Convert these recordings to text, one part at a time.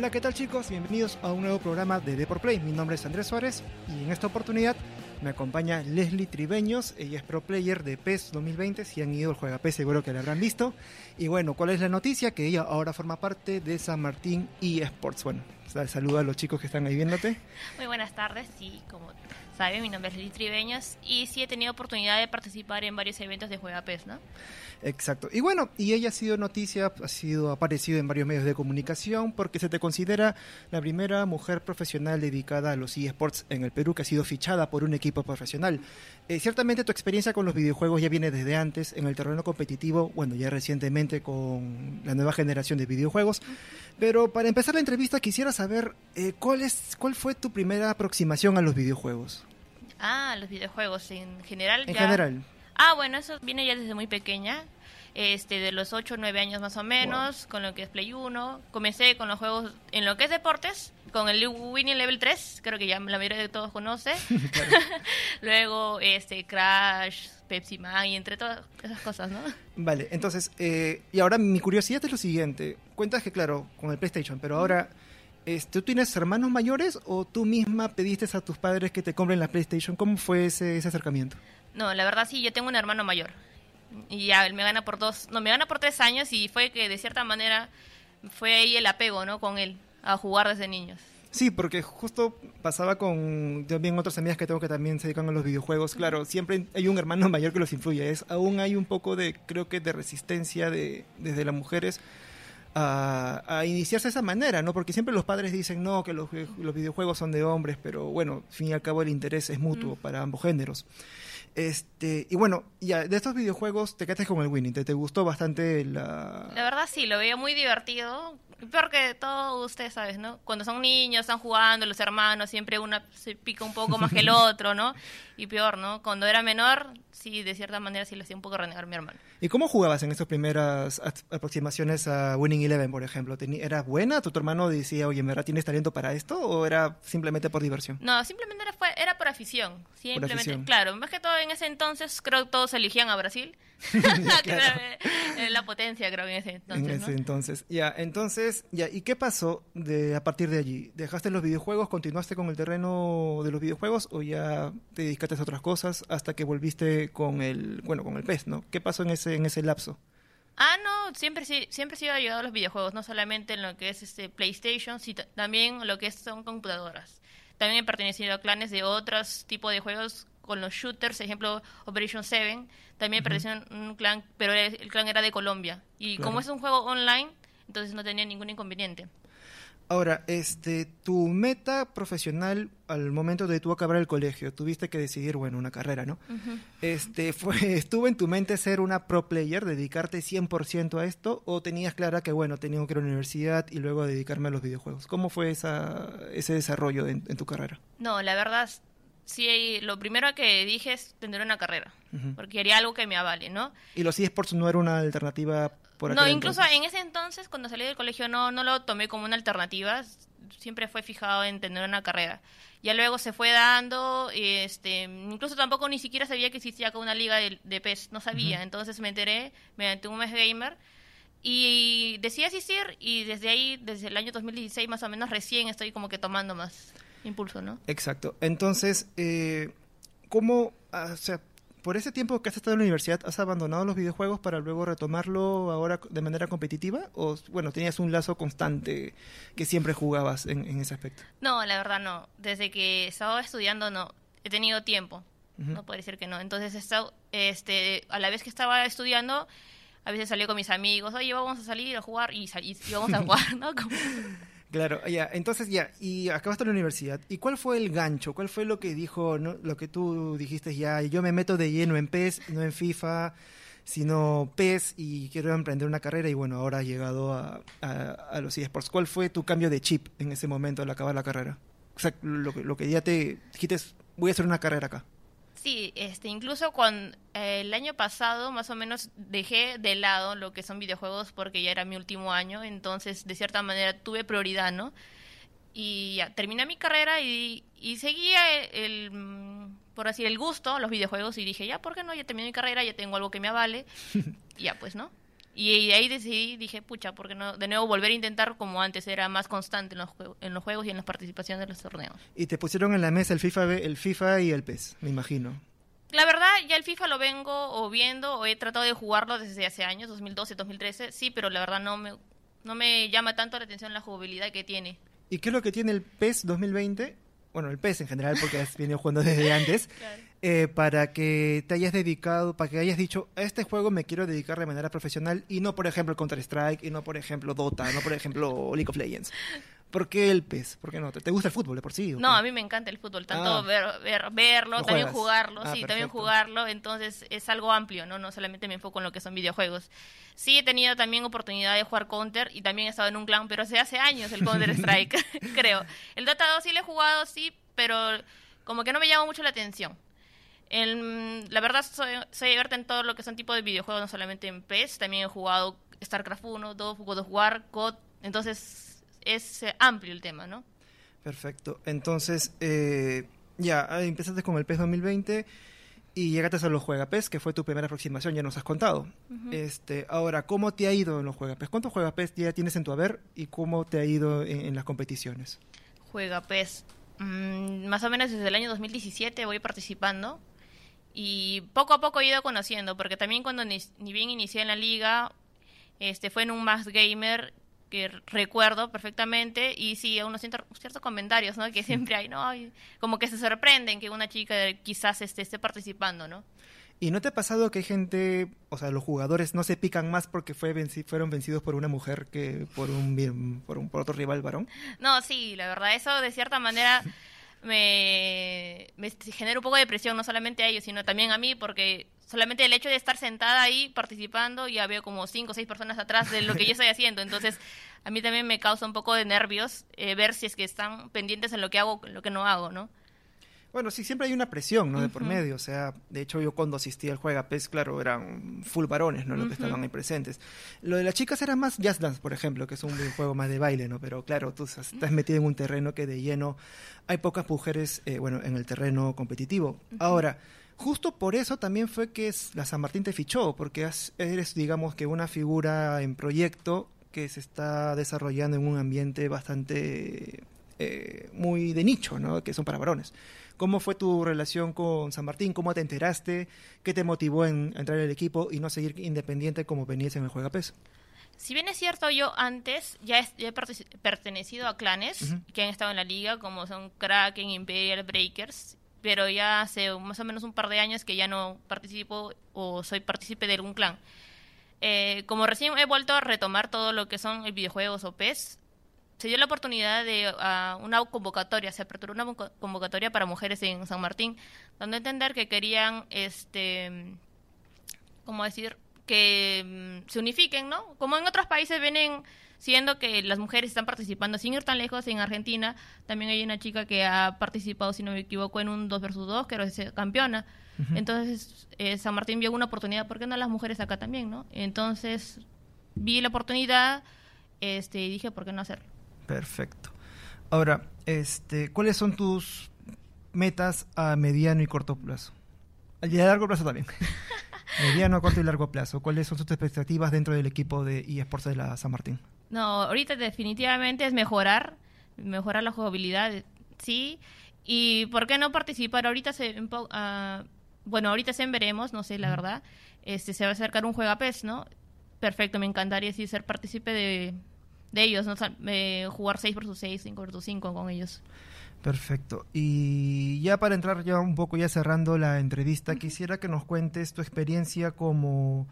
Hola, ¿qué tal chicos? Bienvenidos a un nuevo programa de Deport Play. Mi nombre es Andrés Suárez y en esta oportunidad me acompaña Leslie Tribeños. Ella es pro player de PES 2020. Si han ido al Juega PES seguro que la habrán visto. Y bueno, ¿cuál es la noticia? Que ella ahora forma parte de San Martín eSports. Bueno, saluda a los chicos que están ahí viéndote. Muy buenas tardes, sí, como saben, mi nombre es Leslie Tribeños y sí he tenido oportunidad de participar en varios eventos de Juega PES, ¿no? Exacto. Y bueno, y ella ha sido noticia, ha sido aparecido en varios medios de comunicación porque se te considera la primera mujer profesional dedicada a los eSports en el Perú que ha sido fichada por un equipo profesional. Eh, ciertamente tu experiencia con los videojuegos ya viene desde antes en el terreno competitivo, bueno, ya recientemente con la nueva generación de videojuegos. Pero para empezar la entrevista quisiera saber eh, cuál es cuál fue tu primera aproximación a los videojuegos. Ah, los videojuegos en general. En general. Ah, bueno, eso viene ya desde muy pequeña. Este, de los 8 o 9 años más o menos, con lo que es Play 1. Comencé con los juegos en lo que es deportes, con el Winning Level 3, creo que ya la mayoría de todos conoce. Luego, este, Crash, Pepsi Man y entre todas esas cosas, ¿no? Vale, entonces, eh, y ahora mi curiosidad es lo siguiente. Cuentas que, claro, con el PlayStation, pero ahora... Este, ¿Tú tienes hermanos mayores o tú misma pediste a tus padres que te compren la PlayStation? ¿Cómo fue ese, ese acercamiento? No, la verdad sí, yo tengo un hermano mayor. Y ya, él me gana por dos, no, me gana por tres años y fue que de cierta manera fue ahí el apego, ¿no? Con él, a jugar desde niños. Sí, porque justo pasaba con también otras amigas que tengo que también se dedican a los videojuegos. Claro, siempre hay un hermano mayor que los influye. Es, aún hay un poco de, creo que, de resistencia de, desde las mujeres a, a, iniciarse de esa manera, ¿no? Porque siempre los padres dicen, no, que los, los, videojuegos son de hombres, pero bueno, al fin y al cabo el interés es mutuo para ambos géneros. Este, y bueno, ya, de estos videojuegos te quedaste con el Winning, ¿te, te gustó bastante la... La verdad sí, lo veía muy divertido. Peor que todo, ustedes sabes, ¿no? Cuando son niños, están jugando, los hermanos, siempre una se pica un poco más que el otro, ¿no? Y peor, ¿no? Cuando era menor, sí, de cierta manera sí le hacía un poco renegar a mi hermano. ¿Y cómo jugabas en estas primeras aproximaciones a Winning Eleven, por ejemplo? ¿Era buena? ¿Tu, hermano decía, oye, ¿en verdad tienes talento para esto? ¿O era simplemente por diversión? No, simplemente era, fue, era por afición. Simplemente, claro, más que todo en ese entonces creo que todos eligían a Brasil. la potencia, creo, en ese entonces. En ese entonces, ya, entonces, ya, ¿y qué pasó de, a partir de allí? ¿Dejaste los videojuegos, continuaste con el terreno de los videojuegos o ya te dedicaste a otras cosas hasta que volviste con el, bueno, con el PES, ¿no? ¿Qué pasó en ese, en ese lapso? Ah, no, siempre, siempre he sido ayudado a los videojuegos, no solamente en lo que es este PlayStation, sino también lo que son computadoras. También he pertenecido a clanes de otros tipos de juegos con los shooters, ejemplo Operation 7, también perteneció a un clan, pero el, clan era de Colombia. Y como es un juego online, entonces no tenía ningún inconveniente. Ahora, este, tu meta profesional al momento de tú acabar el colegio, tuviste que decidir, bueno, una carrera, ¿no? Este, fue, ¿estuvo en tu mente ser una pro player, dedicarte 100% a esto, o tenías clara que, bueno, tenía que ir a la universidad y luego dedicarme a los videojuegos? ¿Cómo fue esa, ese desarrollo en tu carrera? No, la verdad, sí, lo primero que dije es tener una carrera, porque quería algo que me avale, ¿no? ¿Y los eSports no era una alternativa por No, incluso en ese entonces, cuando salí del colegio, no, no lo tomé como una alternativa, siempre fue fijado en tener una carrera. Ya luego se fue dando, este, incluso tampoco ni siquiera sabía que existía acá una liga de, de PES, no sabía, entonces me enteré mediante un mes gamer y decidí asistir y desde ahí, desde el año 2016 más o menos, recién estoy como que tomando más impulso, ¿no? Exacto. Entonces, eh, ¿cómo, ah, o sea, por ese tiempo que has estado en la universidad, has abandonado los videojuegos para luego retomarlo ahora de manera competitiva? ¿O, bueno, tenías un lazo constante que siempre jugabas en, ese aspecto? No, la verdad no. Desde que estaba estudiando, no. He tenido tiempo. No puedo decir que no. Entonces, estado, este, a la vez que estaba estudiando, a veces salía con mis amigos, oye, vamos a salir a jugar y, y, y vamos a jugar, ¿no? Como... Claro, ya, entonces ya, y acabaste la universidad. ¿Y cuál fue el gancho? ¿Cuál fue lo que dijo, no, lo que tú dijiste ya, yo me meto de lleno en PES, no en FIFA, sino PES y quiero emprender una carrera y bueno, ahora ha llegado a, a, los eSports. ¿Cuál fue tu cambio de chip en ese momento al acabar la carrera? O sea, lo, lo que ya te dijiste, voy a hacer una carrera acá. Sí, este, incluso cuando eh, el año pasado más o menos dejé de lado lo que son videojuegos porque ya era mi último año, entonces de cierta manera tuve prioridad, ¿no? Y ya, terminé mi carrera y, y seguía el, mm, por así el gusto, los videojuegos y dije, ya, ¿por qué no? Ya terminé mi carrera, ya tengo algo que me avale, ya pues, ¿no? Y ahí decidí, dije, pucha, porque no de nuevo volver a intentar como antes, era más constante en los, en los juegos y en las participaciones de los torneos. Y te pusieron en la mesa el FIFA, el FIFA y el PES, me imagino. La verdad, ya el FIFA lo vengo o viendo o he tratado de jugarlo desde hace años, 2012, 2013, sí, pero la verdad no me, no me llama tanto la atención la jugabilidad que tiene. ¿Y qué es lo que tiene el PES 2020? Bueno, el PES en general, porque has venido jugando desde antes. Eh, para que te hayas dedicado, para que hayas dicho, a este juego me quiero dedicar de manera profesional y no, por ejemplo, Counter-Strike, y no, por ejemplo, Dota, no, por ejemplo, League of Legends? ¿Por qué el PES? ¿Por qué no? ¿Te, gusta el fútbol de por sí? No, a mí me encanta el fútbol, tanto ah. ver, verlo, también jugarlo, ah, sí, también jugarlo, entonces es algo amplio, ¿no? No solamente me enfoco en lo que son videojuegos. Sí he tenido también oportunidad de jugar Counter y también he estado en un clan, pero hace hace años el Counter Strike, creo. El Dota 2 sí lo he jugado, sí, pero como que no me llama mucho la atención. la verdad, soy, soy en todo lo que son tipos de videojuegos, no solamente en PES. También he jugado StarCraft 1, 2, God of War, COD. Entonces, es eh, amplio el tema, ¿no? Perfecto. Entonces, eh, ya, empezaste con el PES 2020 y llegaste a los Juegapes, que fue tu primera aproximación, ya nos has contado. este, ahora, ¿cómo te ha ido en los Juegapes? ¿Cuántos Juegapes ya tienes en tu haber y cómo te ha ido en, las competiciones? Juegapes. Mm, más o menos desde el año 2017 voy participando y poco a poco he ido conociendo, porque también cuando ni, bien inicié en la liga, este fue en un Max Gamer que recuerdo perfectamente y sí, unos ciertos comentarios, ¿no? Que siempre hay, ¿no? como que se sorprenden que una chica quizás esté, esté participando, ¿no? ¿Y no te ha pasado que hay gente, o sea, los jugadores no se pican más porque fue fueron vencidos por una mujer que por un, por un por otro rival varón? No, sí, la verdad, eso de cierta manera me, me genera un poco de presión, no solamente a ellos, sino también a mí, porque solamente el hecho de estar sentada ahí participando, ya veo como cinco o seis personas atrás de lo que yo estoy haciendo. Entonces, a mí también me causa un poco de nervios eh, ver si es que están pendientes en lo que hago, en lo que no hago, ¿no? Bueno, sí, siempre hay una presión, ¿no? De por medio. O sea, de hecho, yo cuando asistí al Juega PES, claro, eran full varones, ¿no? Los que estaban ahí presentes. Lo de las chicas era más Jazz Dance, por ejemplo, que es un juego más de baile, ¿no? Pero claro, tú estás metido en un terreno que de lleno hay pocas mujeres, eh, bueno, en el terreno competitivo. Ahora, justo por eso también fue que la San Martín te fichó, porque eres, digamos, que una figura en proyecto que se está desarrollando en un ambiente bastante eh, muy de nicho, ¿no? Que son para varones. ¿Cómo fue tu relación con San Martín? ¿Cómo te enteraste? ¿Qué te motivó en entrar al equipo y no seguir independiente como venías en el Juega Peso? Si bien es cierto, yo antes ya he, pertenecido a clanes que han estado en la liga, como son Kraken, Imperial, Breakers, pero ya hace más o menos un par de años que ya no participo o soy partícipe de algún clan. Eh, como recién he vuelto a retomar todo lo que son videojuegos o PES, se dio la oportunidad de una convocatoria, se aperturó una convocatoria para mujeres en San Martín, donde entender que querían, este, ¿cómo decir? Que mm, se unifiquen, ¿no? Como en otros países vienen siendo que las mujeres están participando, sin ir tan lejos, en Argentina también hay una chica que ha participado, si no me equivoco, en un 2 versus 2, que era campeona. Entonces, eh, San Martín vio una oportunidad, ¿por qué no las mujeres acá también, no? Entonces, vi la oportunidad este, y dije, ¿por qué no hacerlo? Perfecto. Ahora, este, ¿cuáles son tus metas a mediano y corto plazo? Y a largo plazo también. mediano, corto y largo plazo. ¿Cuáles son tus expectativas dentro del equipo de eSports de la San Martín? No, ahorita definitivamente es mejorar, mejorar la jugabilidad, sí. Y ¿por qué no participar? Ahorita se, uh, bueno, ahorita se veremos, no sé, la verdad. Este, se va a acercar un PES, ¿no? Perfecto, me encantaría sí ser partícipe de, de ellos, ¿no? jugar 6 versus 6, 5 versus 5 con ellos. Perfecto. Y ya para entrar ya un poco, ya cerrando la entrevista, quisiera que nos cuentes tu experiencia como,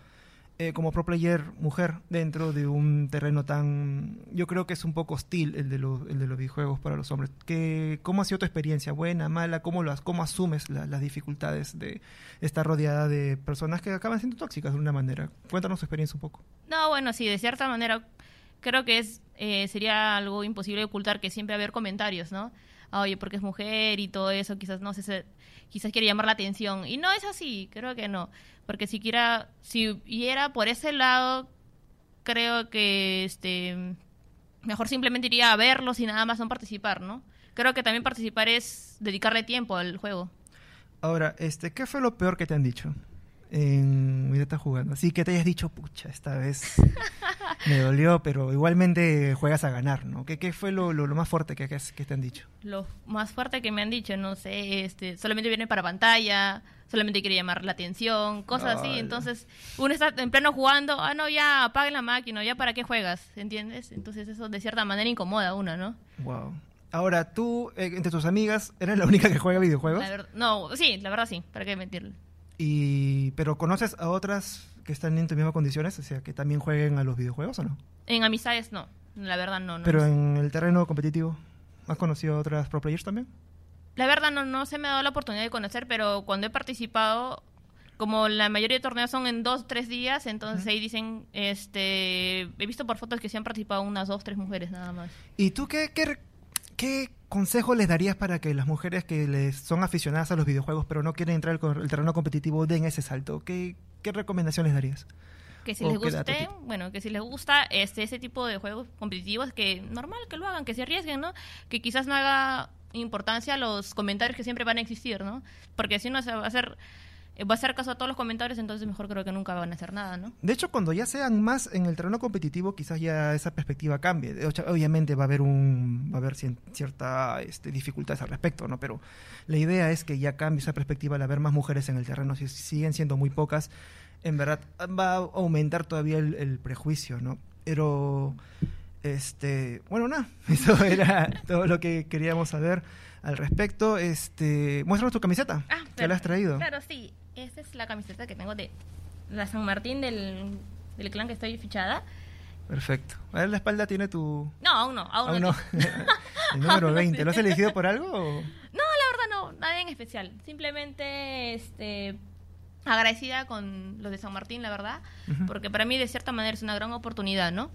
eh, como pro player mujer dentro de un terreno tan, yo creo que es un poco hostil el de, los, el de los videojuegos para los hombres. ¿Qué, ¿Cómo ha sido tu experiencia? ¿Buena, mala? ¿Cómo, lo, cómo asumes las dificultades de estar rodeada de personas que acaban siendo tóxicas de una manera? Cuéntanos tu experiencia un poco. No, bueno, sí, de cierta manera creo que es eh, sería algo imposible ocultar que siempre haber comentarios, ¿no? Oye, porque es mujer y todo eso, quizás no sé, quizás quiere llamar la atención. Y no es así, creo que no. Porque si quiera, si era por ese lado, creo que este mejor simplemente iría a verlos y nada más no participar, ¿no? Creo que también participar es dedicarle tiempo al juego. Ahora, este, ¿qué fue lo peor que te han dicho? En mira está jugando. Así que te hayas dicho, pucha, esta vez me dolió, pero igualmente juegas a ganar, ¿no? ¿Qué, qué fue lo, lo, lo más fuerte que, que, que te han dicho? Lo más fuerte que me han dicho, no sé, este, solamente viene para pantalla, solamente quiere llamar la atención, cosas así. Entonces, uno está en pleno jugando, ah, no, ya apague la máquina, ya para qué juegas, ¿entiendes? Entonces, eso de cierta manera incomoda a uno, ¿no? Wow. Ahora, tú, eh, entre tus amigas, ¿eres la única que juega videojuegos? La no, sí, la verdad sí, para qué mentirle. Y, ¿Pero conoces a otras que están en tus mismas condiciones? O sea, que también jueguen a los videojuegos o no? En amistades, no, la verdad no. no Pero en el terreno competitivo, ¿has conocido a otras pro players también? La verdad no, no se me ha dado la oportunidad de conocer, pero cuando he participado, como la mayoría de torneos son en dos, tres días, entonces ahí dicen, este, he visto por fotos que se han participado unas dos, tres mujeres nada más. ¿Y tú qué, qué, qué consejo les darías para que las mujeres que les son aficionadas a los videojuegos pero no quieren entrar al el terreno competitivo den ese salto? ¿Qué, qué recomendaciones darías? Que si ¿O les guste, bueno, que si les gusta este ese tipo de juegos competitivos, que normal que lo hagan, que se arriesguen, ¿no? Que quizás no haga importancia los comentarios que siempre van a existir, ¿no? Porque si uno se va a hacer va a hacer caso a todos los comentarios, entonces mejor creo que nunca van a hacer nada, ¿no? De hecho, cuando ya sean más en el terreno competitivo, quizás ya esa perspectiva cambie. Obviamente va a haber un va a haber cierta este, dificultades al respecto, ¿no? Pero la idea es que ya cambie esa perspectiva al haber más mujeres en el terreno. Si siguen siendo muy pocas, en verdad va a aumentar todavía el, el prejuicio, ¿no? Pero este, bueno, nada, eso era todo lo que queríamos saber al respecto. Este, muéstranos tu camiseta. Ah, ¿Qué pero- la has traído? Claro, sí. Esta es la camiseta que tengo de la San Martín del, del clan que estoy fichada. Perfecto. A ver, la espalda tiene tu No, aún no, aún, Aún no. no. El número 20. ¿Lo has elegido por algo? o? No, la verdad no, nada en especial. Simplemente este agradecida con los de San Martín, la verdad, porque para mí de cierta manera es una gran oportunidad, ¿no?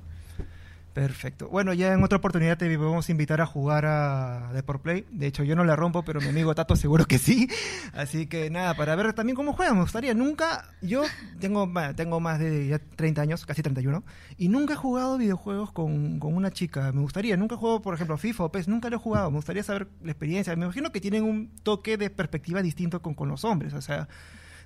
Perfecto. Bueno, ya en otra oportunidad te vamos a invitar a jugar a Deport Play. De hecho, yo no la rompo, pero mi amigo Tato seguro que sí. Así que nada, para ver también cómo juegan. Me gustaría. Nunca, yo tengo, bueno, tengo más de ya 30 años, casi 31, y nunca he jugado videojuegos con, con una chica. Me gustaría. Nunca he jugado, por ejemplo, FIFA o PES. Nunca lo he jugado. Me gustaría saber la experiencia. Me imagino que tienen un toque de perspectiva distinto con, con los hombres. O sea,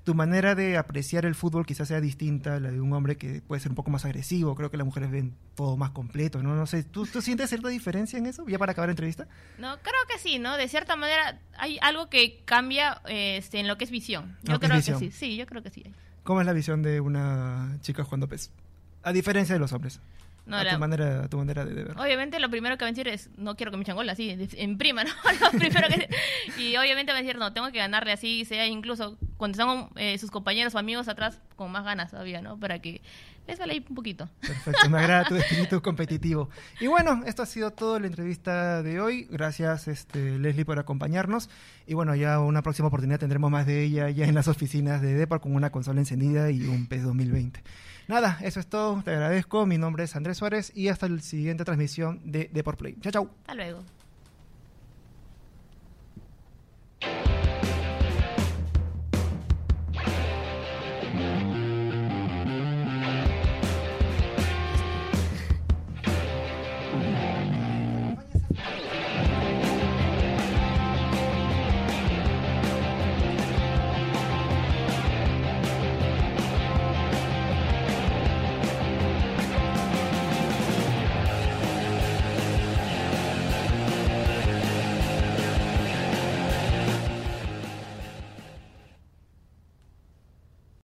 tu manera de apreciar el fútbol quizás sea distinta a la de un hombre que puede ser un poco más agresivo. Creo que las mujeres ven todo más completo, ¿no? No sé, ¿tú, tú sientes cierta diferencia en eso? Ya para acabar la entrevista. No, creo que sí, ¿no? De cierta manera hay algo que cambia este, en lo que es visión. Yo creo visión. que sí, sí, yo creo que sí. ¿Cómo es la visión de una chica jugando PES? A diferencia de los hombres. No, a, la- tu manera, a tu manera de, de ver. Obviamente lo primero que va a decir es, no quiero que me echen gol así, en prima, ¿no? Lo primero que- y obviamente va a decir, no, tengo que ganarle así, sea incluso cuando están eh, sus compañeros o amigos atrás, con más ganas todavía, ¿no? Para que les vale ahí un poquito. Perfecto, me agrada tu espíritu competitivo. Y bueno, esto ha sido todo la entrevista de hoy. Gracias, este, Leslie, por acompañarnos. Y bueno, ya una próxima oportunidad tendremos más de ella ya en las oficinas de Depar con una consola encendida y un PES 2020. Nada, eso es todo. Te agradezco. Mi nombre es Andrés Suárez y hasta la siguiente transmisión de Deport Play. Chao, chao. Hasta luego.